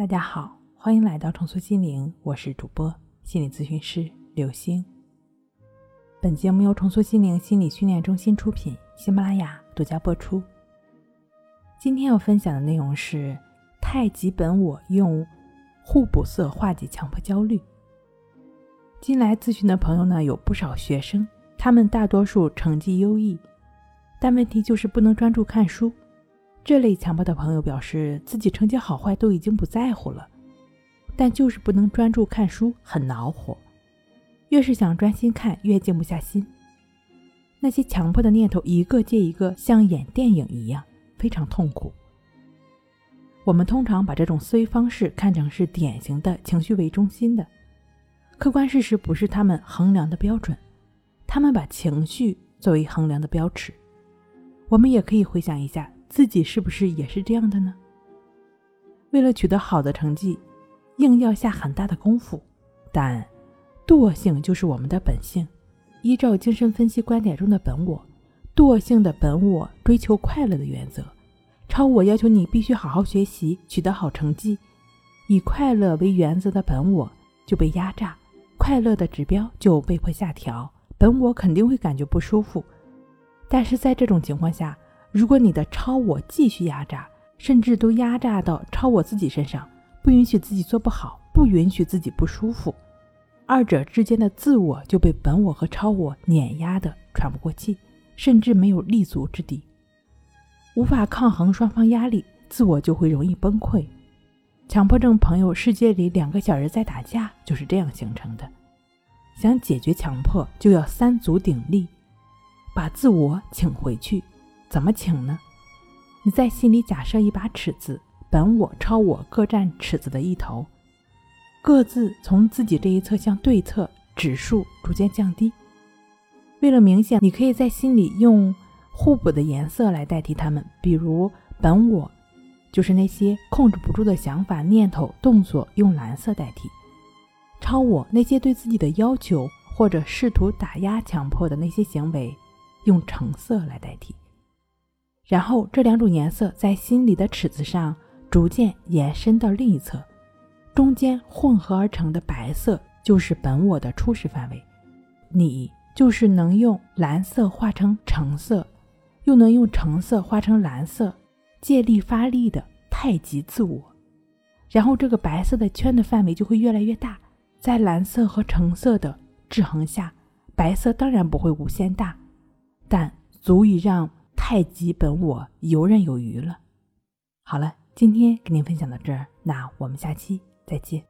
大家好，欢迎来到重塑心灵，我是主播心理咨询师刘星。本节目由重塑心灵心理训练中心出品，喜马拉雅独家播出。今天要分享的内容是太极本我用互补色化解强迫焦虑。近来咨询的朋友呢，有不少学生，他们大多数成绩优异，但问题就是不能专注看书。这类强迫的朋友表示，自己成绩好坏都已经不在乎了，但就是不能专注看书，很恼火。越是想专心看，越静不下心。那些强迫的念头一个接一个，像演电影一样，非常痛苦。我们通常把这种思维方式看成是典型的情绪为中心的，客观事实不是他们衡量的标准，他们把情绪作为衡量的标尺。我们也可以回想一下。自己是不是也是这样的呢？为了取得好的成绩，硬要下很大的功夫，但惰性就是我们的本性。依照精神分析观点中的本我，惰性的本我追求快乐的原则，超我要求你必须好好学习，取得好成绩。以快乐为原则的本我就被压榨，快乐的指标就被迫下调，本我肯定会感觉不舒服。但是在这种情况下，如果你的超我继续压榨，甚至都压榨到超我自己身上，不允许自己做不好，不允许自己不舒服，二者之间的自我就被本我和超我碾压的喘不过气，甚至没有立足之地，无法抗衡双方压力，自我就会容易崩溃。强迫症朋友世界里两个小人在打架，就是这样形成的。想解决强迫，就要三足鼎立，把自我请回去。怎么请呢？你在心里假设一把尺子，本我、超我各占尺子的一头，各自从自己这一侧向对侧指数逐渐降低。为了明显，你可以在心里用互补的颜色来代替它们，比如本我就是那些控制不住的想法、念头、动作，用蓝色代替；超我那些对自己的要求或者试图打压、强迫的那些行为，用橙色来代替。然后这两种颜色在心里的尺子上逐渐延伸到另一侧，中间混合而成的白色就是本我的初始范围，你就是能用蓝色化成橙色，又能用橙色化成蓝色，借力发力的太极自我。然后这个白色的圈的范围就会越来越大，在蓝色和橙色的制衡下，白色当然不会无限大，但足以让。太极本我游刃有余了。好了，今天跟您分享到这儿，那我们下期再见。